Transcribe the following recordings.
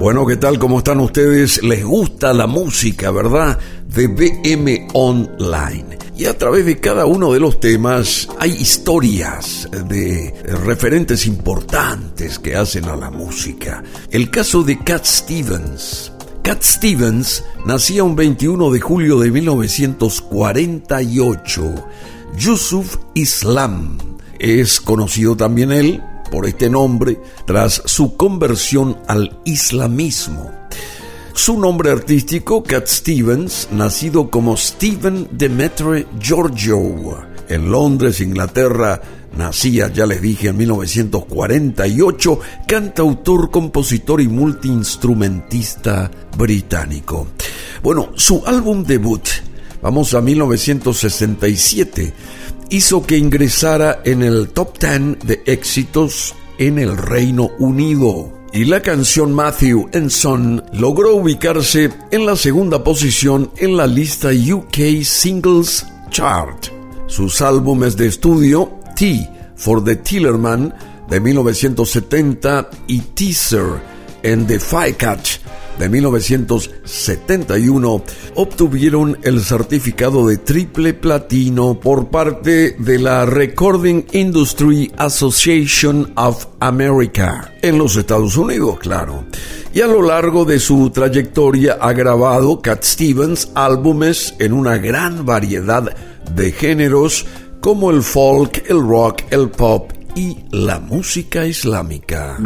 Bueno, ¿qué tal? ¿Cómo están ustedes? ¿Les gusta la música, verdad? De BM Online. Y a través de cada uno de los temas hay historias de referentes importantes que hacen a la música. El caso de Cat Stevens. Cat Stevens nacía un 21 de julio de 1948. Yusuf Islam. Es conocido también él por este nombre tras su conversión al islamismo. Su nombre artístico, Cat Stevens, nacido como Stephen Demetre Giorgio, en Londres, Inglaterra, nacía, ya les dije, en 1948, cantautor, compositor y multiinstrumentista británico. Bueno, su álbum debut, vamos a 1967, hizo que ingresara en el top 10 de éxitos en el Reino Unido. Y la canción Matthew and Son logró ubicarse en la segunda posición en la lista UK Singles Chart. Sus álbumes de estudio, T for the Tillerman de 1970 y Teaser and the Catch de 1971 obtuvieron el certificado de triple platino por parte de la Recording Industry Association of America en los Estados Unidos, claro. Y a lo largo de su trayectoria ha grabado Cat Stevens álbumes en una gran variedad de géneros como el folk, el rock, el pop y la música islámica.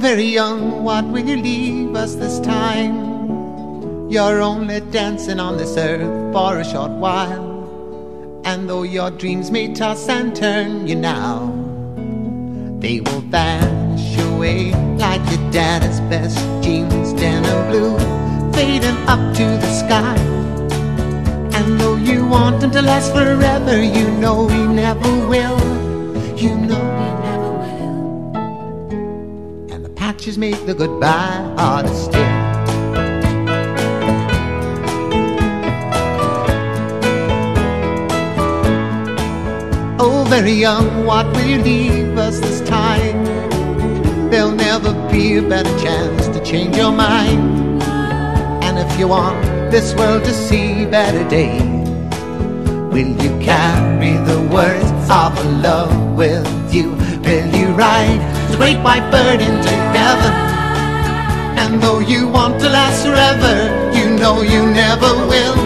Very young, what will you leave us this time? You're only dancing on this earth for a short while. And though your dreams may toss and turn you now, they will vanish away like your daddy's best jeans, denim blue, fading up to the sky. And though you want them to last forever, you know we never will. You know patches make the goodbye harder still. Oh, very young, what will you leave us this time? There'll never be a better chance to change your mind. And if you want this world to see better days, will you carry the words of love with you? Will you ride the great white bird into heaven? And though you want to last forever, you know you never will.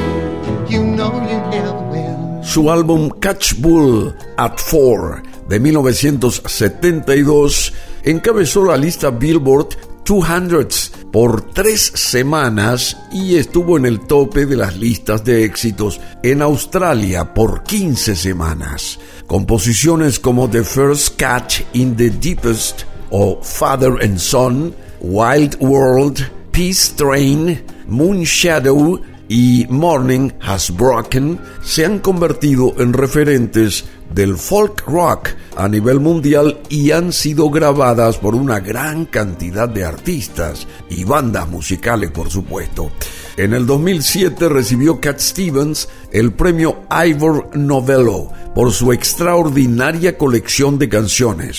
You know you never will. Su álbum Catch Bull at Four de 1972 encabezó la lista Billboard 200 por tres semanas y estuvo en el tope de las listas de éxitos en Australia por 15 semanas. Composiciones como The First Catch in the Deepest o Father and Son, Wild World, Peace Train, Moon Shadow y Morning Has Broken se han convertido en referentes del folk rock a nivel mundial y han sido grabadas por una gran cantidad de artistas y bandas musicales, por supuesto. En el 2007 recibió Cat Stevens el premio Ivor Novello por su extraordinaria colección de canciones.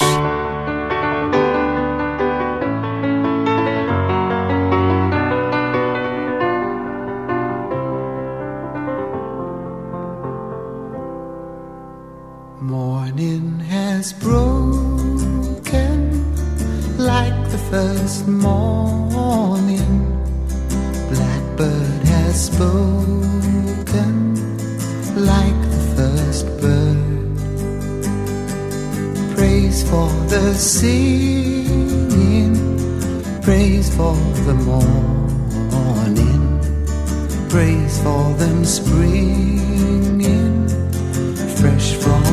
spoken like the first bird. Praise for the singing, praise for the morning, praise for them springing fresh from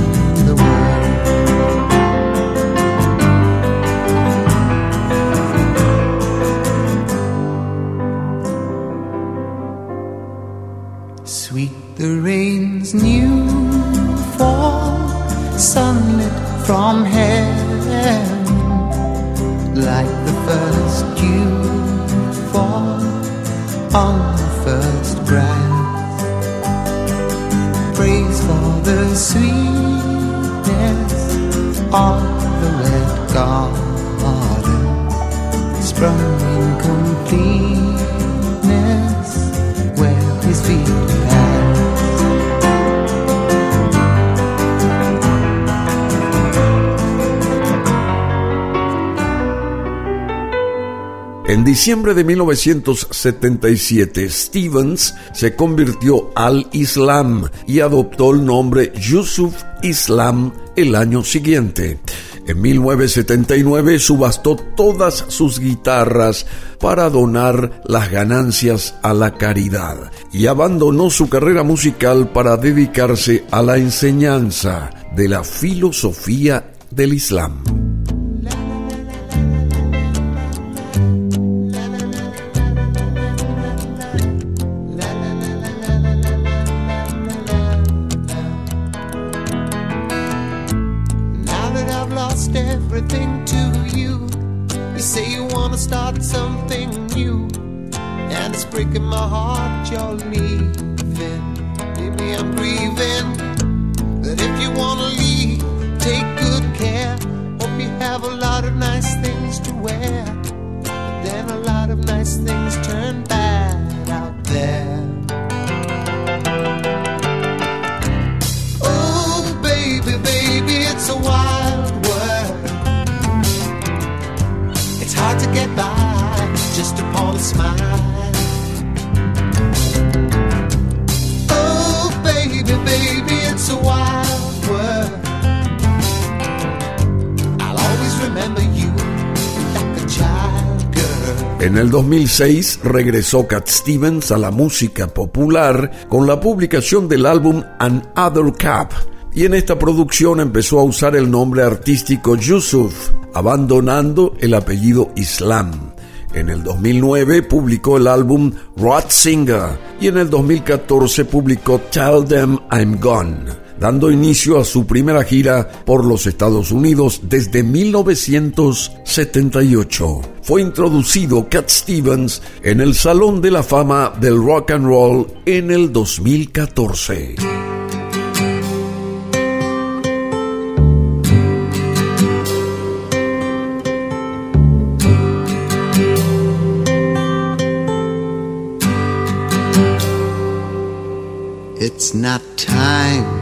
En diciembre de 1977, Stevens se convirtió al Islam y adoptó el nombre Yusuf Islam el año siguiente. En 1979 subastó todas sus guitarras para donar las ganancias a la caridad y abandonó su carrera musical para dedicarse a la enseñanza de la filosofía del Islam. have a lot. En el 2006 regresó Cat Stevens a la música popular con la publicación del álbum An Other Cup y en esta producción empezó a usar el nombre artístico Yusuf, abandonando el apellido Islam. En el 2009 publicó el álbum Singer y en el 2014 publicó Tell Them I'm Gone dando inicio a su primera gira por los Estados Unidos desde 1978. Fue introducido Cat Stevens en el Salón de la Fama del Rock and Roll en el 2014. It's not time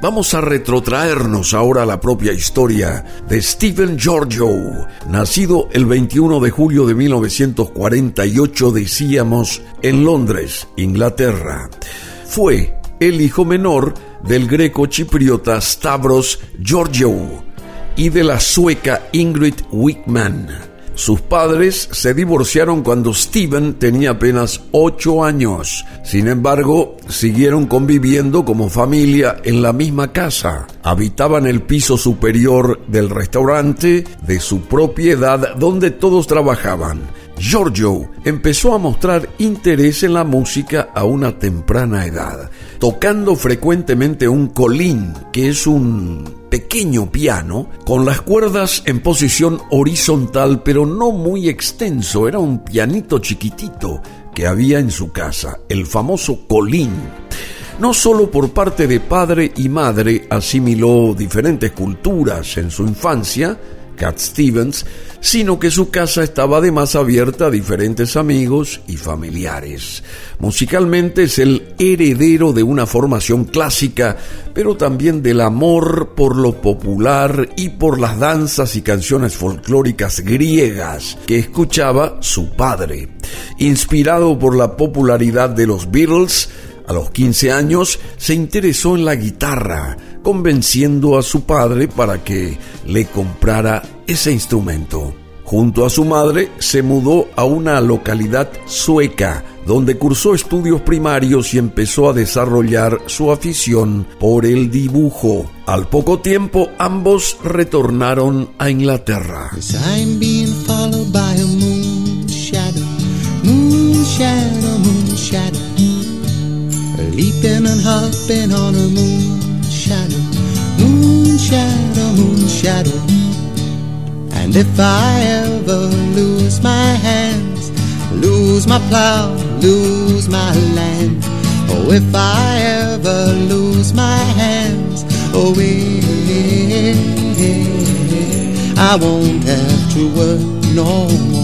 vamos a retrotraernos ahora a la propia historia de Stephen Giorgio, nacido el 21 de julio de 1948, decíamos, en Londres, Inglaterra. Fue el hijo menor del greco chipriota Stavros Giorgio y de la sueca Ingrid Wickman. Sus padres se divorciaron cuando Steven tenía apenas 8 años. Sin embargo, siguieron conviviendo como familia en la misma casa. Habitaban el piso superior del restaurante de su propiedad donde todos trabajaban. Giorgio empezó a mostrar interés en la música a una temprana edad, tocando frecuentemente un colín, que es un pequeño piano con las cuerdas en posición horizontal pero no muy extenso, era un pianito chiquitito que había en su casa, el famoso colín. No solo por parte de padre y madre asimiló diferentes culturas en su infancia, Cat Stevens, sino que su casa estaba además abierta a diferentes amigos y familiares. Musicalmente es el heredero de una formación clásica, pero también del amor por lo popular y por las danzas y canciones folclóricas griegas que escuchaba su padre. Inspirado por la popularidad de los Beatles, a los 15 años se interesó en la guitarra, convenciendo a su padre para que le comprara ese instrumento. Junto a su madre se mudó a una localidad sueca, donde cursó estudios primarios y empezó a desarrollar su afición por el dibujo. Al poco tiempo ambos retornaron a Inglaterra. Leaping and hopping on a moon shadow, moon shadow, moon shadow. And if I ever lose my hands, lose my plow, lose my land, oh, if I ever lose my hands, oh, yeah, I won't have to work no more.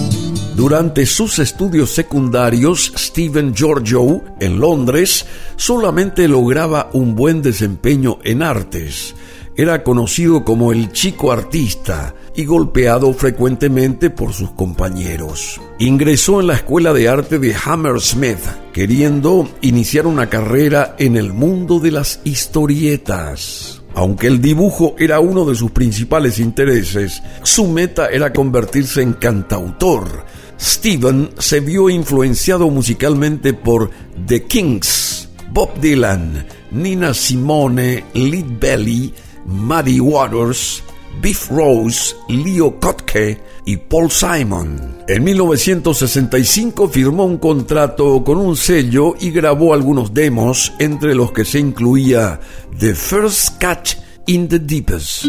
Durante sus estudios secundarios, Stephen Giorgio, en Londres, solamente lograba un buen desempeño en artes. Era conocido como el chico artista y golpeado frecuentemente por sus compañeros. Ingresó en la Escuela de Arte de Hammersmith, queriendo iniciar una carrera en el mundo de las historietas. Aunque el dibujo era uno de sus principales intereses, su meta era convertirse en cantautor Steven se vio influenciado musicalmente por The Kings, Bob Dylan, Nina Simone, Lead Belly, Muddy Waters, Biff Rose, Leo Kotke y Paul Simon. En 1965 firmó un contrato con un sello y grabó algunos demos, entre los que se incluía The First Catch in the Deepest.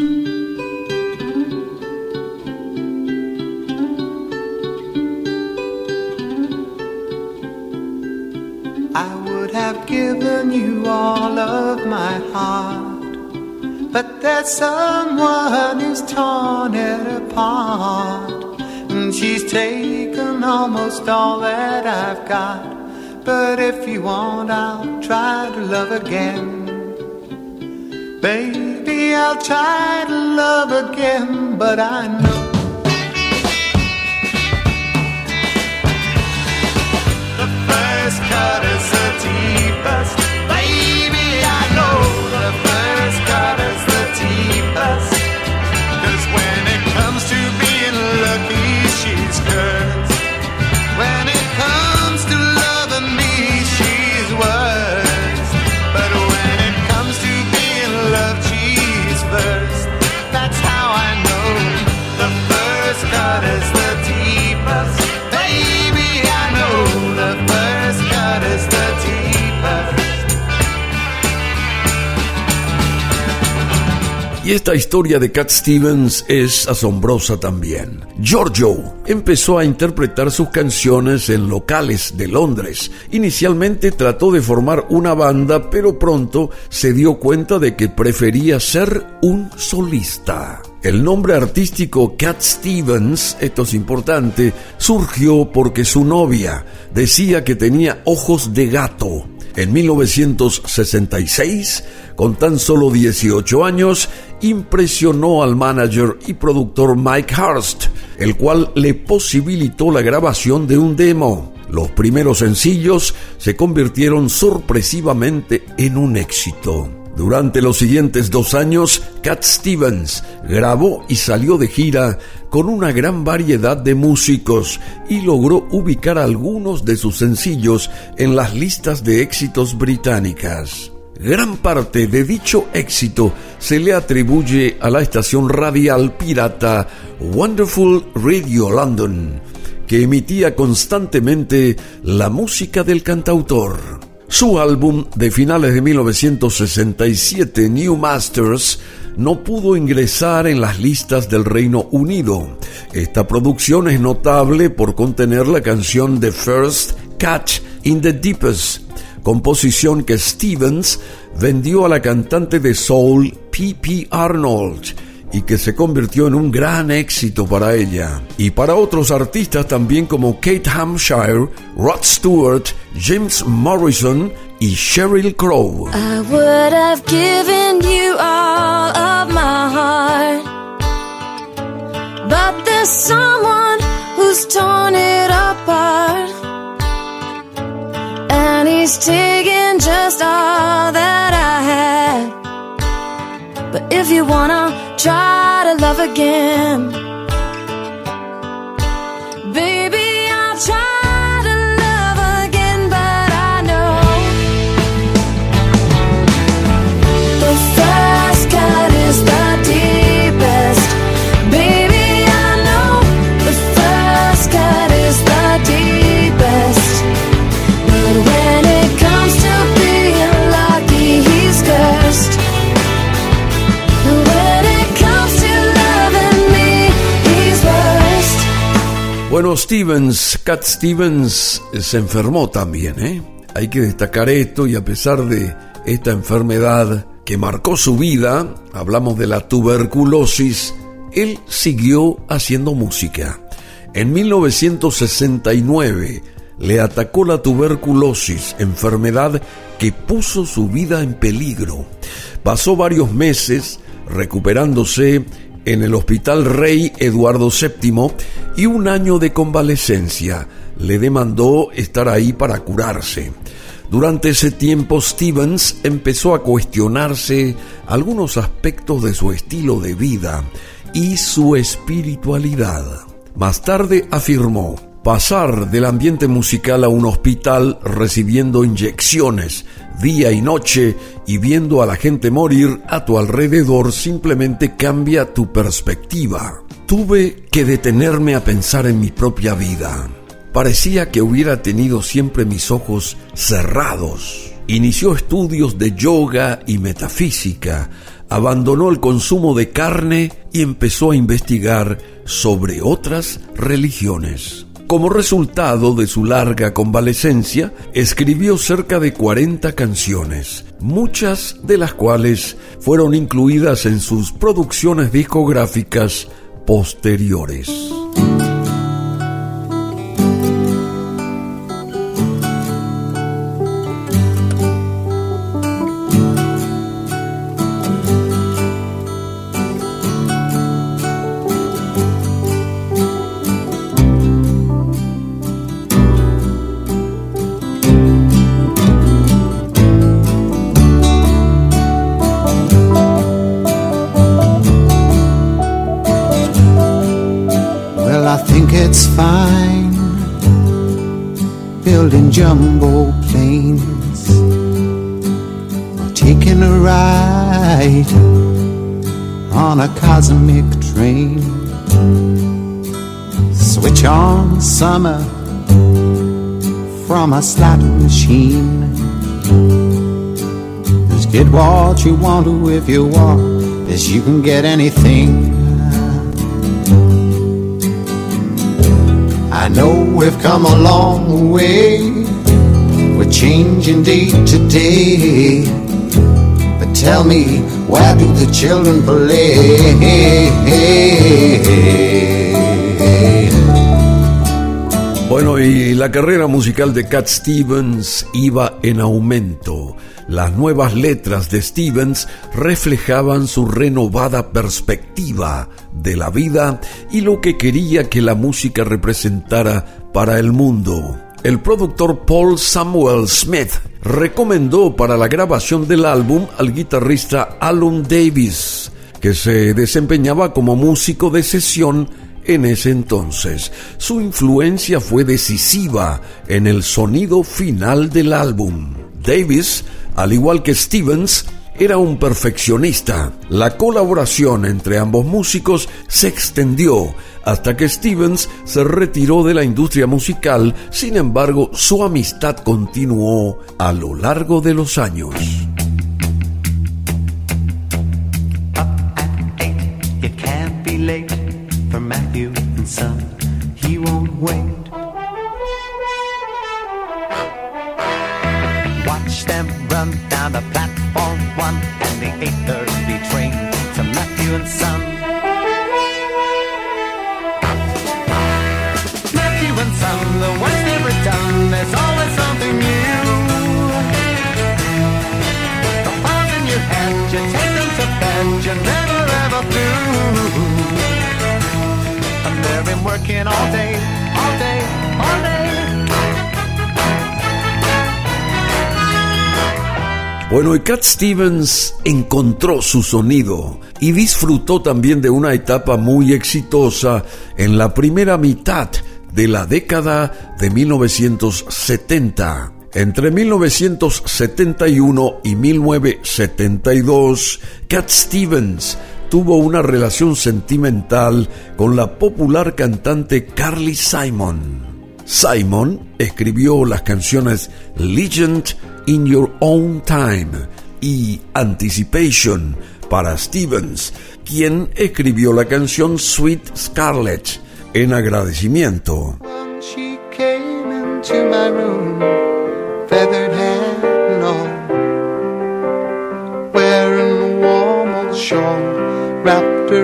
Given you all of my heart. But there's someone who's torn it apart. And she's taken almost all that I've got. But if you want, I'll try to love again. Baby, I'll try to love again, but I know. First cut is the deepest. Baby, I know the first cut is the deepest. Cause when it comes to being lucky, she's cursed. Y esta historia de Cat Stevens es asombrosa también. Giorgio empezó a interpretar sus canciones en locales de Londres. Inicialmente trató de formar una banda, pero pronto se dio cuenta de que prefería ser un solista. El nombre artístico Cat Stevens, esto es importante, surgió porque su novia decía que tenía ojos de gato. En 1966, con tan solo 18 años, impresionó al manager y productor Mike Hurst, el cual le posibilitó la grabación de un demo. Los primeros sencillos se convirtieron sorpresivamente en un éxito. Durante los siguientes dos años, Cat Stevens grabó y salió de gira con una gran variedad de músicos y logró ubicar algunos de sus sencillos en las listas de éxitos británicas. Gran parte de dicho éxito se le atribuye a la estación radial pirata Wonderful Radio London, que emitía constantemente la música del cantautor. Su álbum de finales de 1967, New Masters, no pudo ingresar en las listas del Reino Unido. Esta producción es notable por contener la canción The First Catch in the Deepest, composición que Stevens vendió a la cantante de soul P.P. Arnold y que se convirtió en un gran éxito para ella. Y para otros artistas también como Kate Hampshire, Rod Stewart, James Morrison y Sheryl Crow. I would have given you all of my heart. But there's someone who's torn it apart. He's taken just all that I had. But if you wanna try to love again, Bueno, Stevens, Cat Stevens se enfermó también, ¿eh? Hay que destacar esto y a pesar de esta enfermedad que marcó su vida, hablamos de la tuberculosis, él siguió haciendo música. En 1969 le atacó la tuberculosis, enfermedad que puso su vida en peligro. Pasó varios meses recuperándose en el Hospital Rey Eduardo VII y un año de convalecencia le demandó estar ahí para curarse. Durante ese tiempo Stevens empezó a cuestionarse algunos aspectos de su estilo de vida y su espiritualidad. Más tarde afirmó, pasar del ambiente musical a un hospital recibiendo inyecciones día y noche y viendo a la gente morir a tu alrededor simplemente cambia tu perspectiva. Tuve que detenerme a pensar en mi propia vida. Parecía que hubiera tenido siempre mis ojos cerrados. Inició estudios de yoga y metafísica, abandonó el consumo de carne y empezó a investigar sobre otras religiones. Como resultado de su larga convalecencia, escribió cerca de 40 canciones, muchas de las cuales fueron incluidas en sus producciones discográficas posteriores. Summer from a slot machine. Just get what you want to if you want, as you can get anything I know we've come a long way. We're changing day to day. But tell me, where do the children play? Bueno, y la carrera musical de Cat Stevens iba en aumento. Las nuevas letras de Stevens reflejaban su renovada perspectiva de la vida y lo que quería que la música representara para el mundo. El productor Paul Samuel Smith recomendó para la grabación del álbum al guitarrista Alan Davis, que se desempeñaba como músico de sesión en ese entonces. Su influencia fue decisiva en el sonido final del álbum. Davis al igual que Stevens, era un perfeccionista. La colaboración entre ambos músicos se extendió hasta que Stevens se retiró de la industria musical, sin embargo su amistad continuó a lo largo de los años. Run down the platform one and the 8:30 train to Matthew and Son. Working. Bueno, y Cat Stevens encontró su sonido y disfrutó también de una etapa muy exitosa en la primera mitad de la década de 1970. Entre 1971 y 1972, Cat Stevens tuvo una relación sentimental con la popular cantante Carly Simon. Simon escribió las canciones Legend in Your Own Time y Anticipation para Stevens, quien escribió la canción Sweet Scarlet en agradecimiento.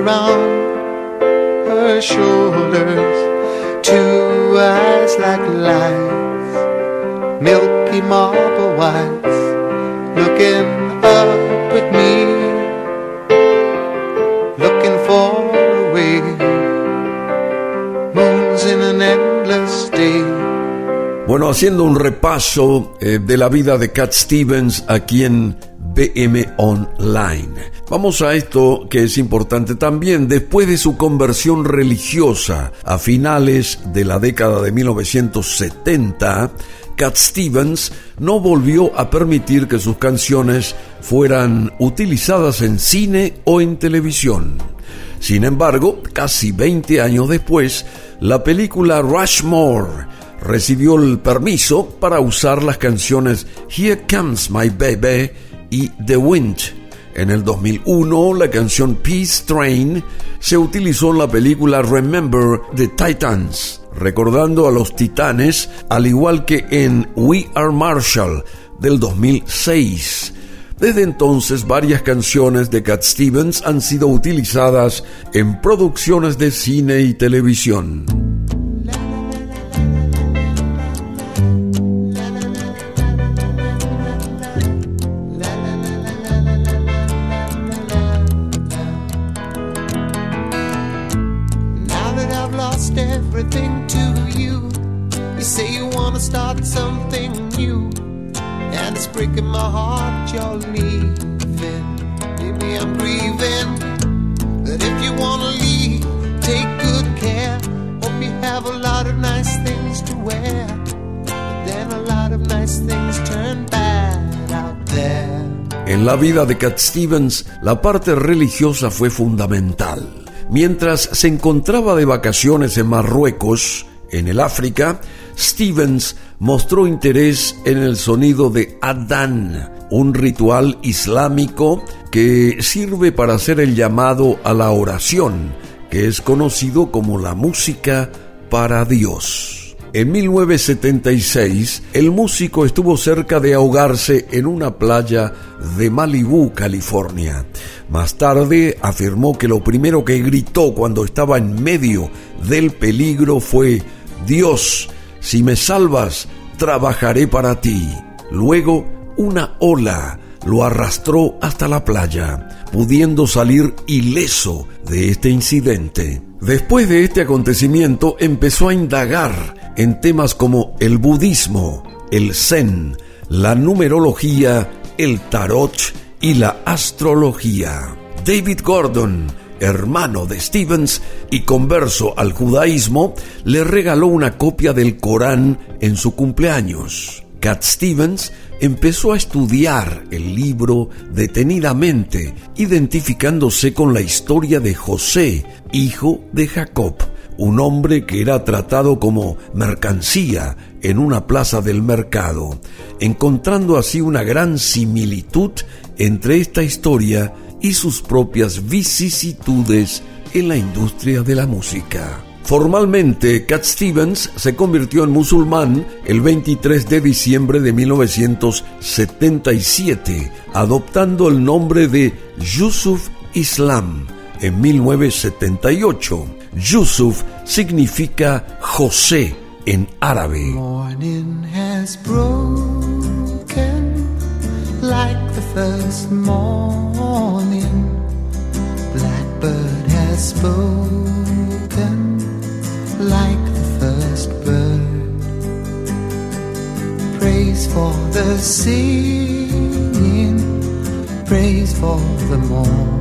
Around her shoulders, two eyes like lights, milky marble whites, looking up at me, looking far away moons in an endless day. Bueno, haciendo un repaso eh, de la vida de Cat Stevens aquí en BM Online. Vamos a esto que es importante también. Después de su conversión religiosa a finales de la década de 1970, Cat Stevens no volvió a permitir que sus canciones fueran utilizadas en cine o en televisión. Sin embargo, casi 20 años después, la película Rushmore recibió el permiso para usar las canciones Here Comes My Baby y The Wind. En el 2001, la canción Peace Train se utilizó en la película Remember the Titans, recordando a los titanes, al igual que en We Are Marshall del 2006. Desde entonces, varias canciones de Cat Stevens han sido utilizadas en producciones de cine y televisión. Lost everything to you, you say you wanna start something new, and it's breaking my heart you're leaving. Maybe I'm grieving, but if you wanna leave, take good care. Hope you have a lot of nice things to wear, but then a lot of nice things turn bad out there. En la vida de Cat Stevens, la parte religiosa fue fundamental. Mientras se encontraba de vacaciones en Marruecos, en el África, Stevens mostró interés en el sonido de Adán, un ritual islámico que sirve para hacer el llamado a la oración, que es conocido como la música para Dios. En 1976, el músico estuvo cerca de ahogarse en una playa de Malibú, California. Más tarde afirmó que lo primero que gritó cuando estaba en medio del peligro fue, Dios, si me salvas, trabajaré para ti. Luego, una ola lo arrastró hasta la playa, pudiendo salir ileso de este incidente. Después de este acontecimiento empezó a indagar en temas como el budismo, el zen, la numerología, el tarot y la astrología. David Gordon, hermano de Stevens y converso al judaísmo, le regaló una copia del Corán en su cumpleaños. Cat Stevens empezó a estudiar el libro detenidamente, identificándose con la historia de José, hijo de Jacob, un hombre que era tratado como mercancía en una plaza del mercado, encontrando así una gran similitud entre esta historia y sus propias vicisitudes en la industria de la música. Formalmente, Cat Stevens se convirtió en musulmán el 23 de diciembre de 1977, adoptando el nombre de Yusuf Islam en 1978. Yusuf significa José en árabe. like the first bird. Praise for the singing, praise for the morn.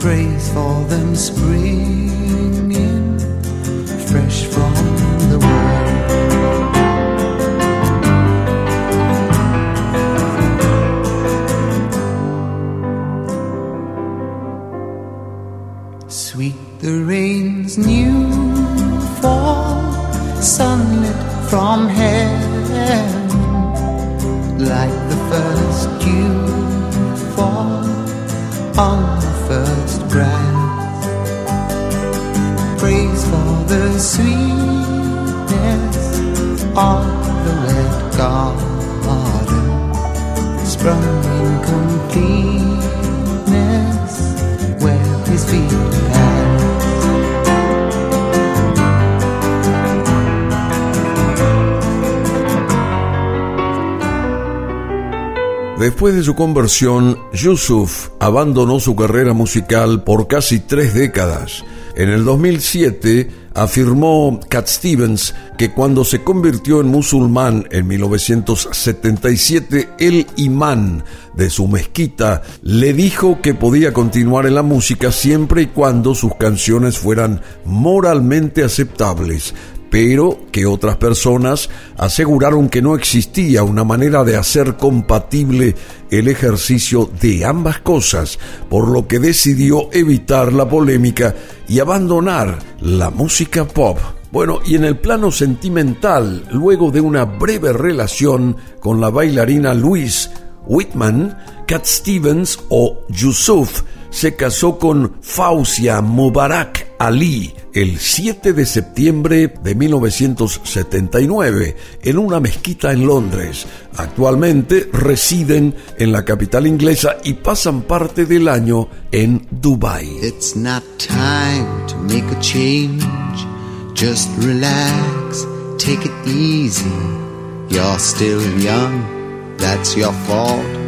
Praise for them springing fresh from the world. Sweet the rain's new fall, sunlit from heaven, like the first dew fall on Después de su conversión, Yusuf abandonó su carrera musical por casi tres décadas. En el 2007 afirmó Cat Stevens que cuando se convirtió en musulmán en 1977, el imán de su mezquita le dijo que podía continuar en la música siempre y cuando sus canciones fueran moralmente aceptables, pero que otras personas aseguraron que no existía una manera de hacer compatible el ejercicio de ambas cosas, por lo que decidió evitar la polémica y abandonar la música pop. Bueno, y en el plano sentimental, luego de una breve relación con la bailarina Louise Whitman, Cat Stevens o Yusuf se casó con Fausia Mubarak Ali el 7 de septiembre de 1979 en una mezquita en Londres. Actualmente residen en la capital inglesa y pasan parte del año en Dubai. It's not time to make a change. Just relax, take it easy. You're still young, that's your fault.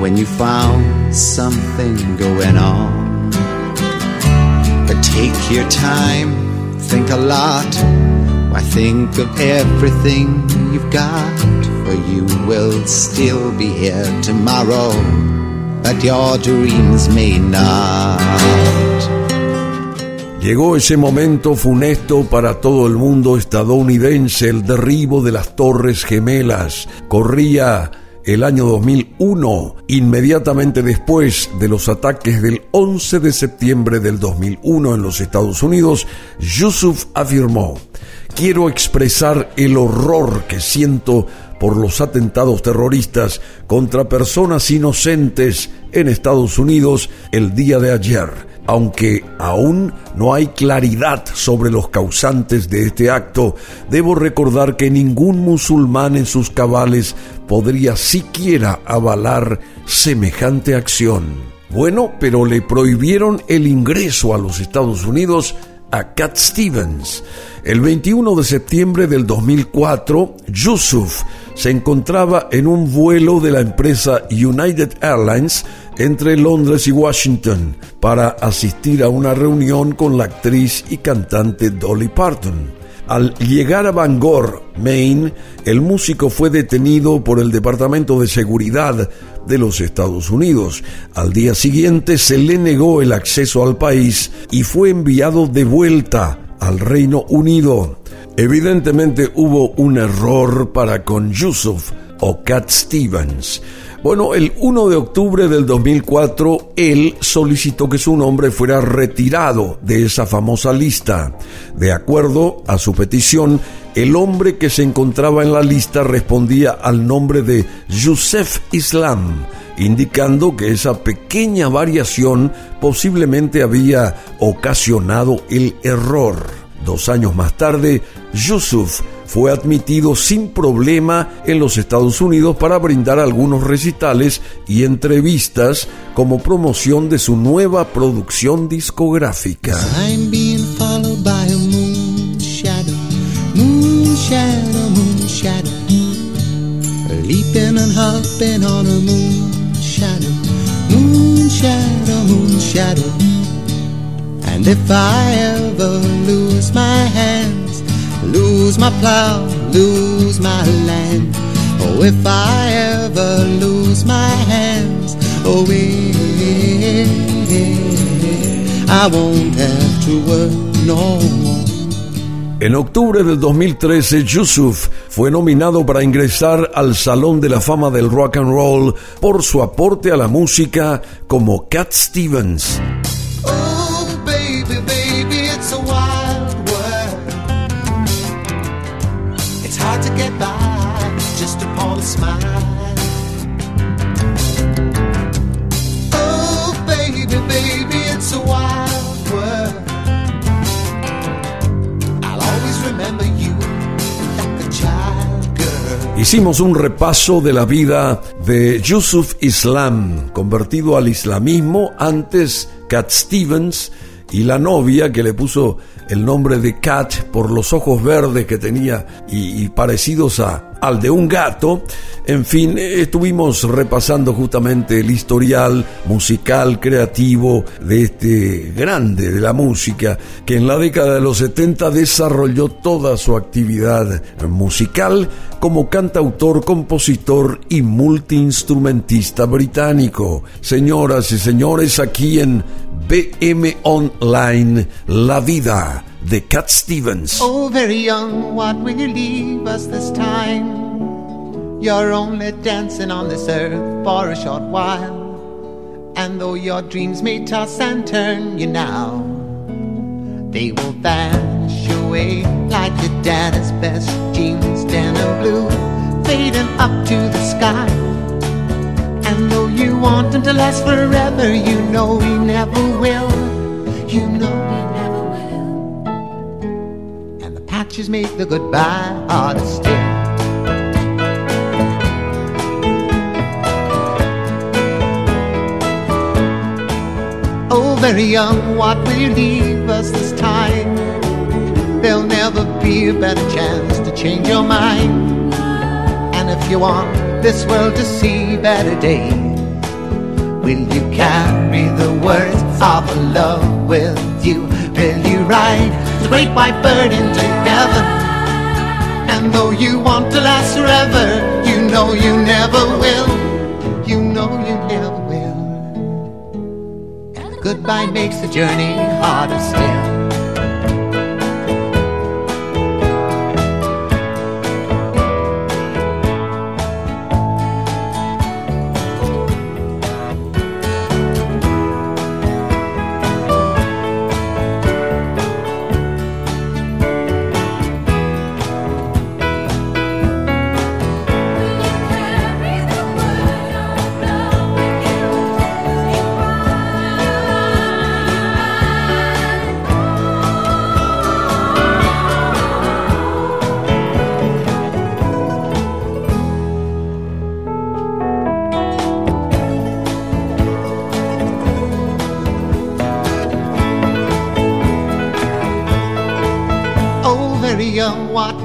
when you found something going on. But take your time, think a lot. Why think of everything you've got? For you will still be here tomorrow, but your dreams may not. Llegó ese momento funesto para todo el mundo estadounidense, el derribo de las Torres Gemelas. Corría el año 2001, inmediatamente después de los ataques del 11 de septiembre del 2001 en los Estados Unidos, Yusuf afirmó, quiero expresar el horror que siento por los atentados terroristas contra personas inocentes en Estados Unidos el día de ayer aunque aún no hay claridad sobre los causantes de este acto, debo recordar que ningún musulmán en sus cabales podría siquiera avalar semejante acción. Bueno, pero le prohibieron el ingreso a los Estados Unidos a Cat Stevens. El 21 de septiembre del 2004, Yusuf se encontraba en un vuelo de la empresa United Airlines entre Londres y Washington para asistir a una reunión con la actriz y cantante Dolly Parton. Al llegar a Bangor, Maine, el músico fue detenido por el Departamento de Seguridad de los Estados Unidos. Al día siguiente se le negó el acceso al país y fue enviado de vuelta al Reino Unido. Evidentemente hubo un error para con Yusuf o Cat Stevens. Bueno, el 1 de octubre del 2004, él solicitó que su nombre fuera retirado de esa famosa lista. De acuerdo a su petición, el hombre que se encontraba en la lista respondía al nombre de Yusef Islam, indicando que esa pequeña variación posiblemente había ocasionado el error. Dos años más tarde, Yusuf fue admitido sin problema en los Estados Unidos para brindar algunos recitales y entrevistas como promoción de su nueva producción discográfica. And if I ever lose my hands, lose my plow, lose my land. Oh, if I ever lose my hands, oh, eh, I won't have to work no more. En octubre del 2013, Yusuf fue nominado para ingresar al Salón de la Fama del Rock and Roll por su aporte a la música como Cat Stevens. Oh, baby, baby, it's a wild always remember you like child girl. Hicimos un repaso de la vida de Yusuf Islam, convertido al islamismo, antes Cat Stevens, y la novia que le puso el nombre de Cat por los ojos verdes que tenía y, y parecidos a, al de un gato. En fin, eh, estuvimos repasando justamente el historial musical, creativo de este grande de la música que en la década de los 70 desarrolló toda su actividad musical como cantautor, compositor y multiinstrumentista británico. Señoras y señores, aquí en BM Online, La Vida de Cat Stevens. Oh, very young, what will you leave us this time? You're only dancing on this earth for a short while. And though your dreams may toss and turn you now, they will vanish away like your daddy's best jeans, denim blue, fading up to the sky. And though you want them to last forever, you know he never will. You know Patches make the goodbye still. Oh, very young, what will you leave us this time? There'll never be a better chance to change your mind. And if you want this world to see better days, will you carry the words of love with you? Will you ride the great white bird into heaven? And though you want to last forever, you know you never will. You know you never will. And goodbye makes the journey harder still.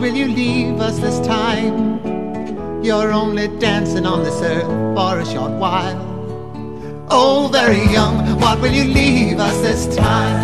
Will you leave us this time? You're only dancing on this earth for a short while. Oh, very young, what will you leave us this time?